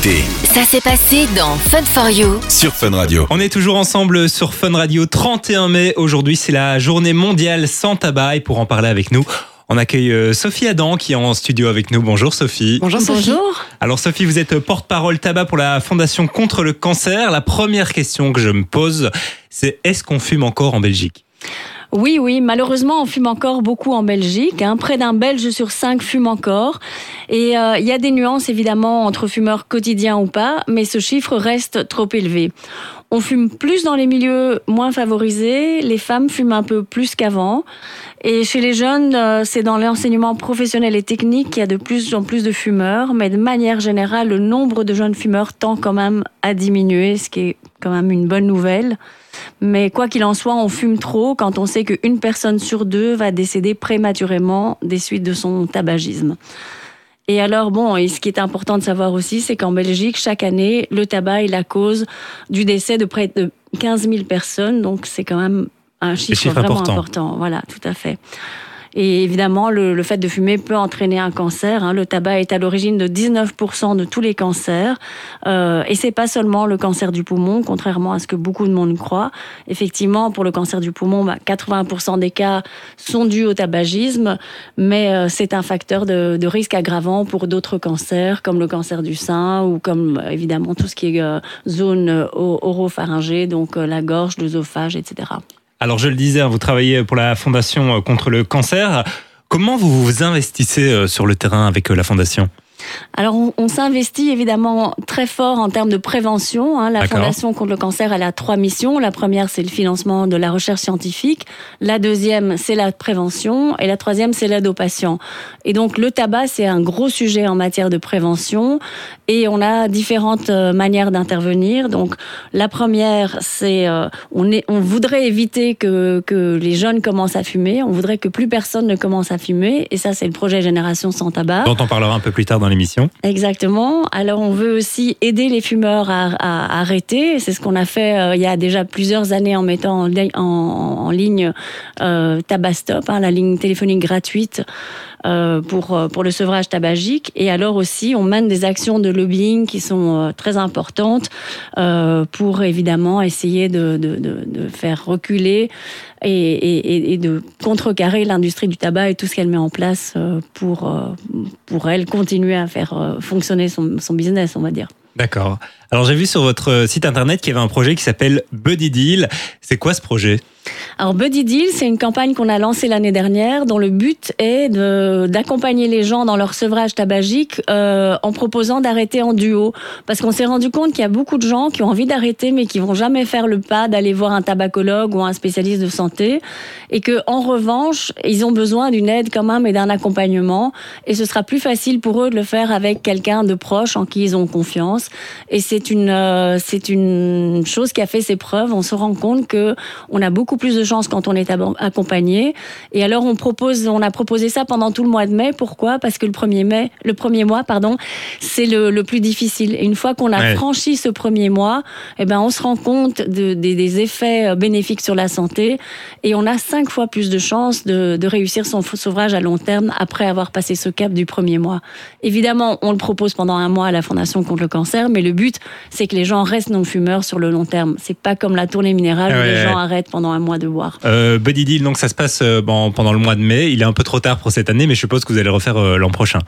écoutez Ça s'est passé dans Fun for You. sur Fun Radio. On est toujours ensemble sur Fun Radio 31 mai. Aujourd'hui, c'est la journée mondiale sans tabac. Et pour en parler avec nous, on accueille euh, Sophie Adam qui est en studio avec nous. Bonjour Sophie. Bonjour Bonjour. Alors Sophie, vous êtes porte-parole tabac pour la Fondation contre le cancer. La première question que je me pose, c'est est-ce qu'on fume encore en Belgique? Oui, oui, malheureusement, on fume encore beaucoup en Belgique. hein. Près d'un Belge sur cinq fume encore. Et euh, il y a des nuances, évidemment, entre fumeurs quotidiens ou pas, mais ce chiffre reste trop élevé. On fume plus dans les milieux moins favorisés, les femmes fument un peu plus qu'avant. Et chez les jeunes, euh, c'est dans l'enseignement professionnel et technique qu'il y a de plus en plus de fumeurs, mais de manière générale, le nombre de jeunes fumeurs tend quand même à diminuer, ce qui est quand même une bonne nouvelle. Mais quoi qu'il en soit, on fume trop quand on sait qu'une personne sur deux va décéder prématurément des suites de son tabagisme. Et alors, bon, et ce qui est important de savoir aussi, c'est qu'en Belgique, chaque année, le tabac est la cause du décès de près de 15 000 personnes. Donc, c'est quand même un chiffre, chiffre vraiment important. important. Voilà, tout à fait. Et évidemment, le, le fait de fumer peut entraîner un cancer. hein. Le tabac est à l'origine de 19% de tous les cancers. Euh, et c'est pas seulement le cancer du poumon, contrairement à ce que beaucoup de monde croit. Effectivement, pour le cancer du poumon, bah, 80% des cas sont dus au tabagisme, mais euh, c'est un facteur de, de risque aggravant pour d'autres cancers, comme le cancer du sein ou comme euh, évidemment tout ce qui est euh, zone euh, oropharyngée, donc euh, la gorge, l'œsophage, etc. Alors je le disais, hein, vous travaillez pour la Fondation euh, contre le cancer. Comment vous vous investissez euh, sur le terrain avec euh, la Fondation? Alors, on, on s'investit évidemment très fort en termes de prévention. hein. La. Fondation contre le cancer, elle a trois missions. La première, c'est le financement de la recherche scientifique. La deuxième, c'est la prévention. Et la troisième, c'est l'aide aux patients. Et donc, le tabac, c'est un gros sujet en matière de prévention. Et on a différentes euh, manières d'intervenir. Donc, la première, c'est euh, on, est, on voudrait éviter que, que les jeunes commencent à fumer. On voudrait que plus personne ne commence à fumer. Et ça, c'est le projet Génération sans tabac. dont on parlera un peu plus tard dans Exactement. Alors on veut aussi aider les fumeurs à, arrêter. C'est ce qu'on a fait euh, il y a déjà plusieurs années en mettant en, li- en- en ligne euh, Tabastop, hein, la ligne téléphonique gratuite pour, euh, pour le sevrage tabagique. Et alors aussi, on mène des actions de lobbying qui sont euh, très importantes euh, pour évidemment essayer de, de, de, faire reculer et, et, et de contrecarrer l'industrie du tabac et tout ce qu'elle met en place euh, pour, euh, pour elle continuer à faire euh, fonctionner son, son business, on va dire. D'accord. Alors j'ai vu sur votre euh, site internet qu'il y avait un projet qui s'appelle Buddy Deal. C'est quoi ce projet? Alors Buddy Deal, c'est une campagne qu'on a lancée l'année dernière dont le but est d'accompagner les gens dans leur sevrage tabagique euh, en proposant d'arrêter en duo. Parce qu'on s'est rendu compte qu'il y a beaucoup de gens qui ont envie d'arrêter mais qui vont jamais faire le pas d'aller voir un tabacologue ou un spécialiste de santé et que en revanche, ils ont besoin d'une aide quand même et d'un accompagnement et ce sera plus facile pour eux de le faire avec quelqu'un de proche en qui ils ont confiance et c'est une euh, c'est une chose qui a fait ses preuves. On se rend compte que on a beaucoup plus de chance quand on est accompagné. Et alors on propose, on a proposé ça pendant tout le mois de mai. Pourquoi? Parce que le 1er mai, le premier mois, pardon, c'est le, le plus difficile. Et une fois qu'on a Ouais. franchi ce premier mois, eh ben on se rend compte de- des- des effets euh, bénéfiques sur la santé et on a cinq fois plus de chances de, de réussir son sauvrage à long terme après avoir passé ce cap du premier mois. Évidemment, on le propose pendant un mois à la Fondation contre le cancer, mais le but, c'est que les gens restent non-fumeurs sur le long terme. C'est pas comme la tournée minérale où ouais, les ouais. gens arrêtent pendant un mois de boire. euh, Buddy Deal, donc ça se passe euh, bon, pendant le mois de mai. Il est un peu trop tard pour cette année, mais je suppose que vous allez le refaire euh, l'an prochain.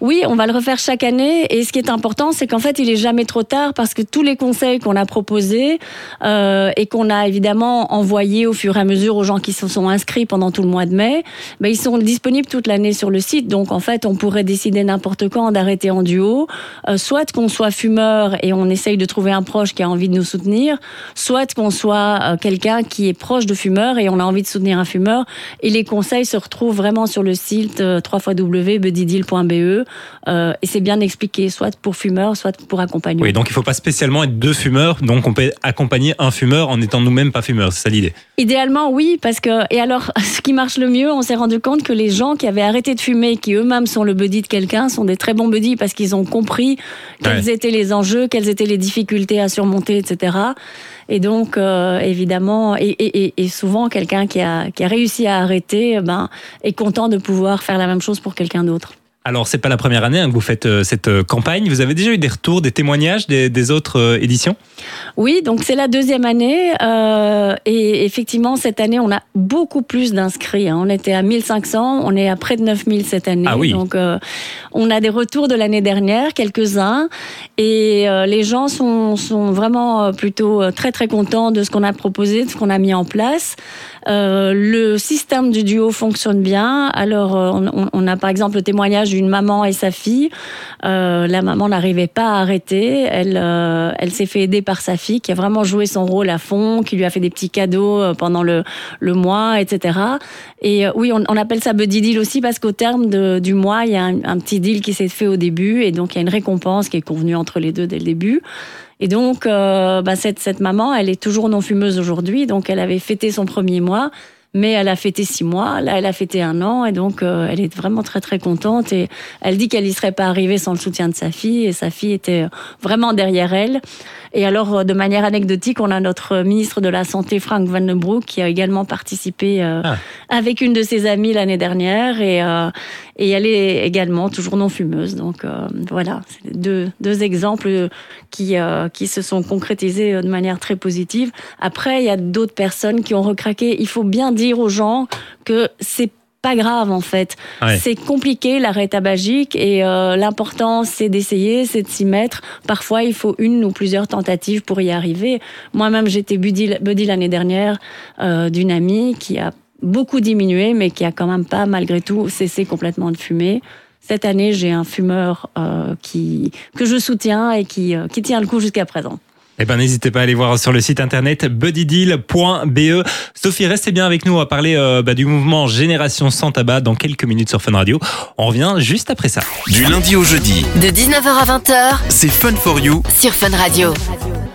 Oui, on va le refaire chaque année. Et ce qui est important, c'est qu'en fait, il est jamais trop tard parce que tous les conseils qu'on a proposés euh, et qu'on a évidemment envoyés au fur et à mesure aux gens qui se sont inscrits pendant tout le mois de mai, ben, ils sont disponibles toute l'année sur le site. Donc, en fait, on pourrait décider n'importe quand d'arrêter en duo, euh, soit qu'on soit fumeur et on essaye de trouver un proche qui a envie de nous soutenir, soit qu'on soit quelqu'un qui est proche de fumeur et on a envie de soutenir un fumeur. Et les conseils se retrouvent vraiment sur le site euh, www.buddydeal.be euh, et c'est bien expliqué, soit pour fumeur, soit pour accompagnement. Oui, donc il faut pas spécialement être deux fumeurs. Donc on peut accompagner un fumeur en étant nous-mêmes pas fumeurs. C'est ça l'idée. Idéalement, oui, parce que et alors, ce qui marche le mieux, on s'est rendu compte que les gens qui avaient arrêté de fumer, qui eux-mêmes sont le buddy de quelqu'un, sont des très bons buddies parce qu'ils ont compris quels Ouais. étaient les enjeux, quelles étaient les difficultés à surmonter, etc. Et donc, euh, évidemment, et, et- et- souvent, quelqu'un qui a, qui a réussi à arrêter, ben, est content de pouvoir faire la même chose pour quelqu'un d'autre. Alors, c'est pas la première année hein, que vous faites euh, cette euh, campagne. Vous avez déjà eu des retours, des témoignages des, des autres euh, éditions? Oui, donc c'est la deuxième année. et effectivement, cette année, on a beaucoup plus d'inscrits. hein. On était à 1500, on est à près de 9000 cette année. Ah oui. Donc, on a des retours de l'année dernière, quelques-uns. Et les gens sont, sont vraiment plutôt très, très contents de ce qu'on a proposé, de ce qu'on a mis en place. Le système du duo fonctionne bien. Alors, on a par exemple le témoignage d'une maman et sa fille. Euh, la maman n'arrivait pas à arrêter. Elle, euh, elle s'est fait aider par sa fille qui a vraiment joué son rôle à fond, qui lui a fait des petits cadeaux euh, pendant le, le mois, etc. Et oui, on, appelle ça buddy deal aussi parce qu'au terme du mois, il y a un, petit deal qui s'est fait au début et donc il y a une récompense qui est convenue entre les deux dès le début. Et donc, bah, cette, cette maman, elle est toujours non fumeuse aujourd'hui, donc elle avait fêté son premier mois, mais elle a fêté six mois, là elle a fêté un an, et donc euh, elle est vraiment très très contente. Et elle dit qu'elle n'y serait pas arrivée sans le soutien de sa fille, et sa fille était vraiment derrière elle. Et alors, euh, de manière anecdotique, on a notre ministre de la Santé, Frank Van den Broek, qui a également participé euh, Ah. avec une de ses amies l'année dernière, et, euh, et elle est également toujours non fumeuse. Donc euh, voilà, c'est deux, deux exemples qui, euh, qui se sont concrétisés euh, de manière très positive. Après, il y a d'autres personnes qui ont recraqué. Il faut bien dire aux gens que c'est pas grave en fait. Ouais. C'est compliqué l'arrêt tabagique et euh, l'important c'est d'essayer, c'est de s'y mettre. Parfois il faut une ou plusieurs tentatives pour y arriver. Moi-même j'étais buddy, buddy l'année dernière euh, d'une amie qui a beaucoup diminué mais qui a quand même pas malgré tout cessé complètement de fumer. Cette année j'ai un fumeur euh, qui que je soutiens et qui, qui tient le coup jusqu'à présent. Eh ben, n'hésitez pas à aller voir sur le site internet buddydeal.be. Sophie, restez bien avec nous. On va parler euh, bah, du mouvement Génération sans tabac dans quelques minutes sur Fun Radio. On revient juste après ça. Du lundi au jeudi, De 19h à 20h c'est Fun for You. sur Fun Radio.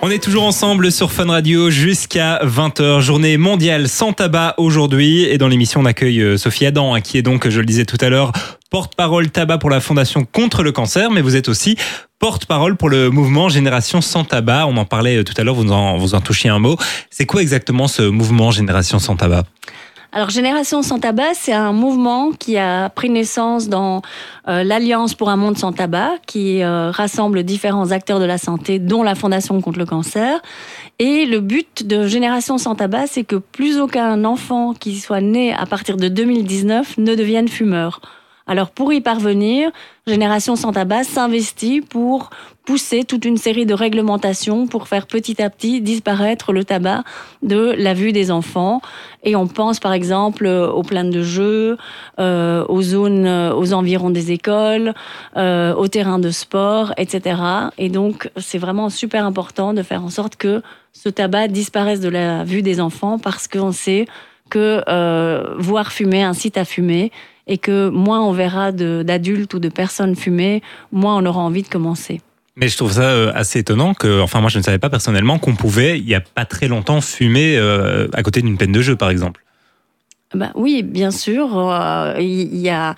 On est toujours ensemble sur Fun Radio jusqu'à 20h, journée mondiale sans tabac aujourd'hui. Et dans l'émission, on accueille euh, Sophie Adam, hein, qui est donc, je le disais tout à l'heure, porte-parole tabac pour la Fondation contre le cancer, mais vous êtes aussi porte-parole pour le mouvement Génération sans tabac. On en parlait euh, tout à l'heure, vous en, vous touchiez un mot. C'est quoi exactement ce mouvement Génération sans tabac? Alors Génération sans tabac, c'est un mouvement qui a pris naissance dans euh, l'Alliance pour un monde sans tabac, qui euh, rassemble différents acteurs de la santé, dont la Fondation contre le cancer. Et le but de Génération sans tabac, c'est que plus aucun enfant qui soit né à partir de 2019 ne devienne fumeur. Alors pour y parvenir, Génération sans tabac s'investit pour pousser toute une série de réglementations pour faire petit à petit disparaître le tabac de la vue des enfants. Et on pense par exemple aux plaines de jeux, euh, aux zones, euh, aux environs des écoles, euh, aux terrains de sport, etc. Et donc c'est vraiment super important de faire en sorte que ce tabac disparaisse de la vue des enfants parce qu'on sait que euh, voir fumer incite à fumer et que moins on verra d'adultes ou de personnes fumer, moins on aura envie de commencer. Mais je trouve ça euh, assez étonnant que, enfin moi je ne savais pas personnellement qu'on pouvait, il y a pas très longtemps, fumer euh, à côté d'une peine de jeu par exemple. Ben oui, bien sûr. euh, Il y, a,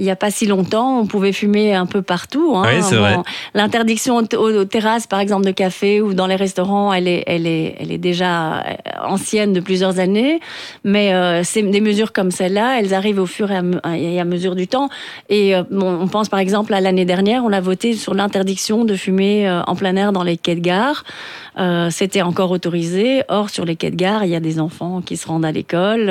il y a pas si longtemps, on pouvait fumer un peu partout. hein. Oui, c'est vrai. L'interdiction aux, aux terrasses, par exemple, de café ou dans les restaurants, elle est, elle est, elle est déjà euh, ancienne de plusieurs années. Mais euh, c'est des mesures comme celle-là, elles arrivent au fur et à, me- et à mesure du temps. Et euh, on pense par exemple à l'année dernière, on a voté sur l'interdiction de fumer euh, en plein air dans les quais de gare. C'était encore autorisé. Or, sur les quais de gare, il y a des enfants qui se rendent à l'école.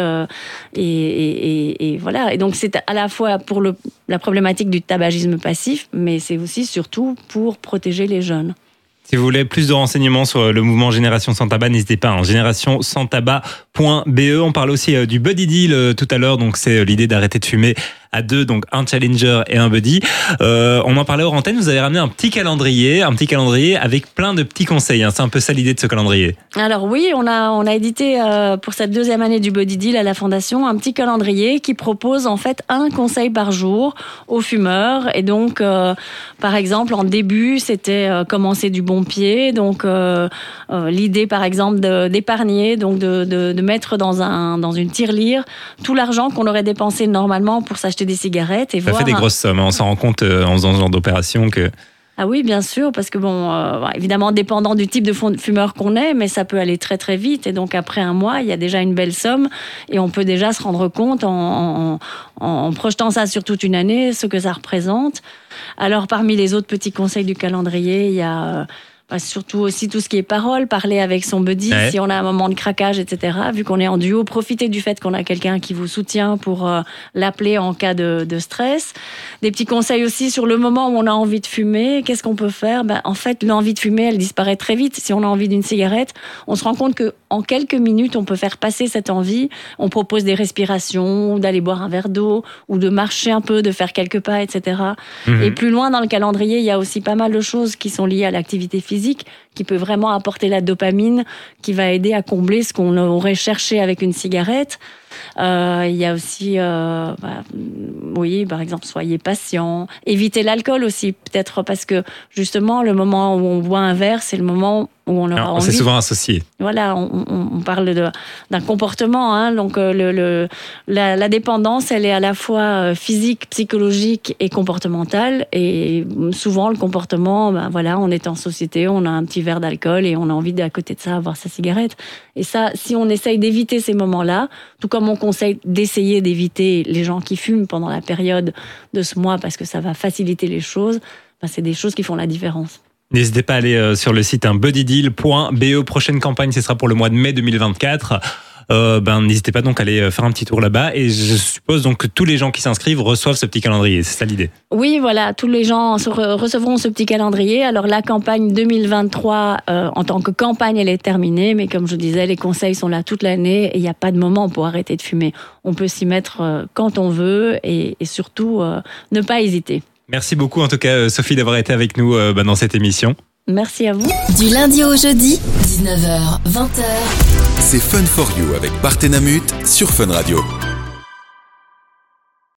et, et- et- et voilà. Et donc, c'est à la fois pour le, la problématique du tabagisme passif, mais c'est aussi surtout pour protéger les jeunes. Si vous voulez plus de renseignements sur le mouvement Génération sans tabac, n'hésitez pas. Hein, génération sans tabac.be. On parle aussi euh, du buddy deal euh, tout à l'heure. Donc c'est euh, l'idée d'arrêter de fumer à deux, donc un challenger et un buddy. Euh, on en parlait hors antenne. Vous avez ramené un petit calendrier, un petit calendrier avec plein de petits conseils. hein. C'est un peu ça l'idée de ce calendrier. Alors oui, on a, on a édité euh, pour cette deuxième année du Body Deal à la Fondation un petit calendrier qui propose en fait un conseil par jour aux fumeurs. Et donc, euh, par exemple, en début, c'était commencer du bon pied. Donc, l'idée, par exemple, d'épargner, donc de, de, de mettre dans, un, dans une tirelire tout l'argent qu'on aurait dépensé normalement pour s'acheter des cigarettes et Ça voir fait des grosses sommes. hein. On s'en rend compte euh, en faisant ce genre d'opération que Ah oui, bien sûr, parce que bon, euh, évidemment, dépendant du type de fumeur qu'on est, mais ça peut aller très très vite. Et donc après un mois, il y a déjà une belle somme et on peut déjà se rendre compte en, en, en projetant ça sur toute une année ce que ça représente. Alors parmi les autres petits conseils du calendrier, il y a bah, surtout aussi tout ce qui est parole, parler avec son buddy si on a un moment de craquage, etc. Vu qu'on est en duo, profitez du fait qu'on a quelqu'un qui vous soutient pour euh, l'appeler en cas de, de, stress. Des petits conseils aussi sur le moment où on a envie de fumer. Qu'est-ce qu'on peut faire? Ben, En fait, l'envie de fumer, elle disparaît très vite. Si on a envie d'une cigarette, on se rend compte que en quelques minutes, on peut faire passer cette envie. On propose des respirations, d'aller boire un verre d'eau, ou de marcher un peu, de faire quelques pas, etc. Mhm. Et plus loin dans le calendrier, il y a aussi pas mal de choses qui sont liées à l'activité physique qui peut vraiment apporter la dopamine, qui va aider à combler ce qu'on aurait cherché avec une cigarette. Euh, il y a aussi, euh, bah, oui, par exemple, soyez patient. Évitez l'alcool aussi, peut-être parce que justement, le moment où on boit un verre, c'est le moment où on aura On s'est souvent associé. Voilà, on, parle d'un comportement. Hein, donc, euh, le, la, dépendance, elle est à la fois physique, psychologique et comportementale. Et souvent, le comportement, ben voilà, on est en société, on a un petit verre d'alcool et on a envie d'à côté de ça avoir sa cigarette. Et ça, si on essaye d'éviter ces moments-là, tout comme on conseille d'essayer d'éviter les gens qui fument pendant la période de ce mois parce que ça va faciliter les choses, ben c'est des choses qui font la différence. N'hésitez pas à aller euh, sur le site hein, buddydeal.be. Prochaine campagne, ce sera pour le mois de mai 2024. Euh, ben n'hésitez pas donc à aller euh, faire un petit tour là-bas. Et je suppose donc que tous les gens qui s'inscrivent reçoivent ce petit calendrier. C'est ça l'idée Oui, voilà, tous les gens recevront ce petit calendrier. Alors la campagne 2023 euh, en tant que campagne, elle est terminée, mais comme je disais, les conseils sont là toute l'année et il n'y a pas de moment pour arrêter de fumer. On peut s'y mettre quand on veut et, surtout ne pas hésiter. Merci beaucoup en tout cas Sophie d'avoir été avec nous ben, dans cette émission. Merci à vous. Du lundi au jeudi, 19h, 20h. C'est Fun for You avec Partenamut sur Fun Radio.